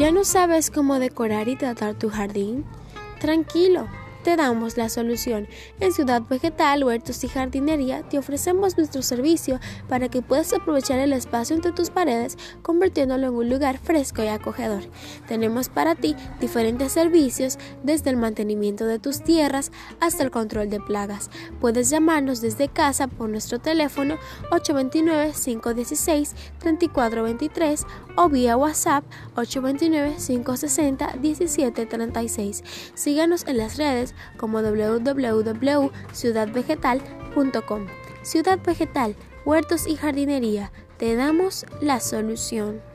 ¿Ya no sabes cómo decorar y tratar tu jardín? Tranquilo te damos la solución. En Ciudad Vegetal, Huertos y Jardinería te ofrecemos nuestro servicio para que puedas aprovechar el espacio entre tus paredes convirtiéndolo en un lugar fresco y acogedor. Tenemos para ti diferentes servicios desde el mantenimiento de tus tierras hasta el control de plagas. Puedes llamarnos desde casa por nuestro teléfono 829-516-3423 o vía WhatsApp 829-560-1736. Síganos en las redes como www.ciudadvegetal.com. Ciudad Vegetal, Huertos y Jardinería, te damos la solución.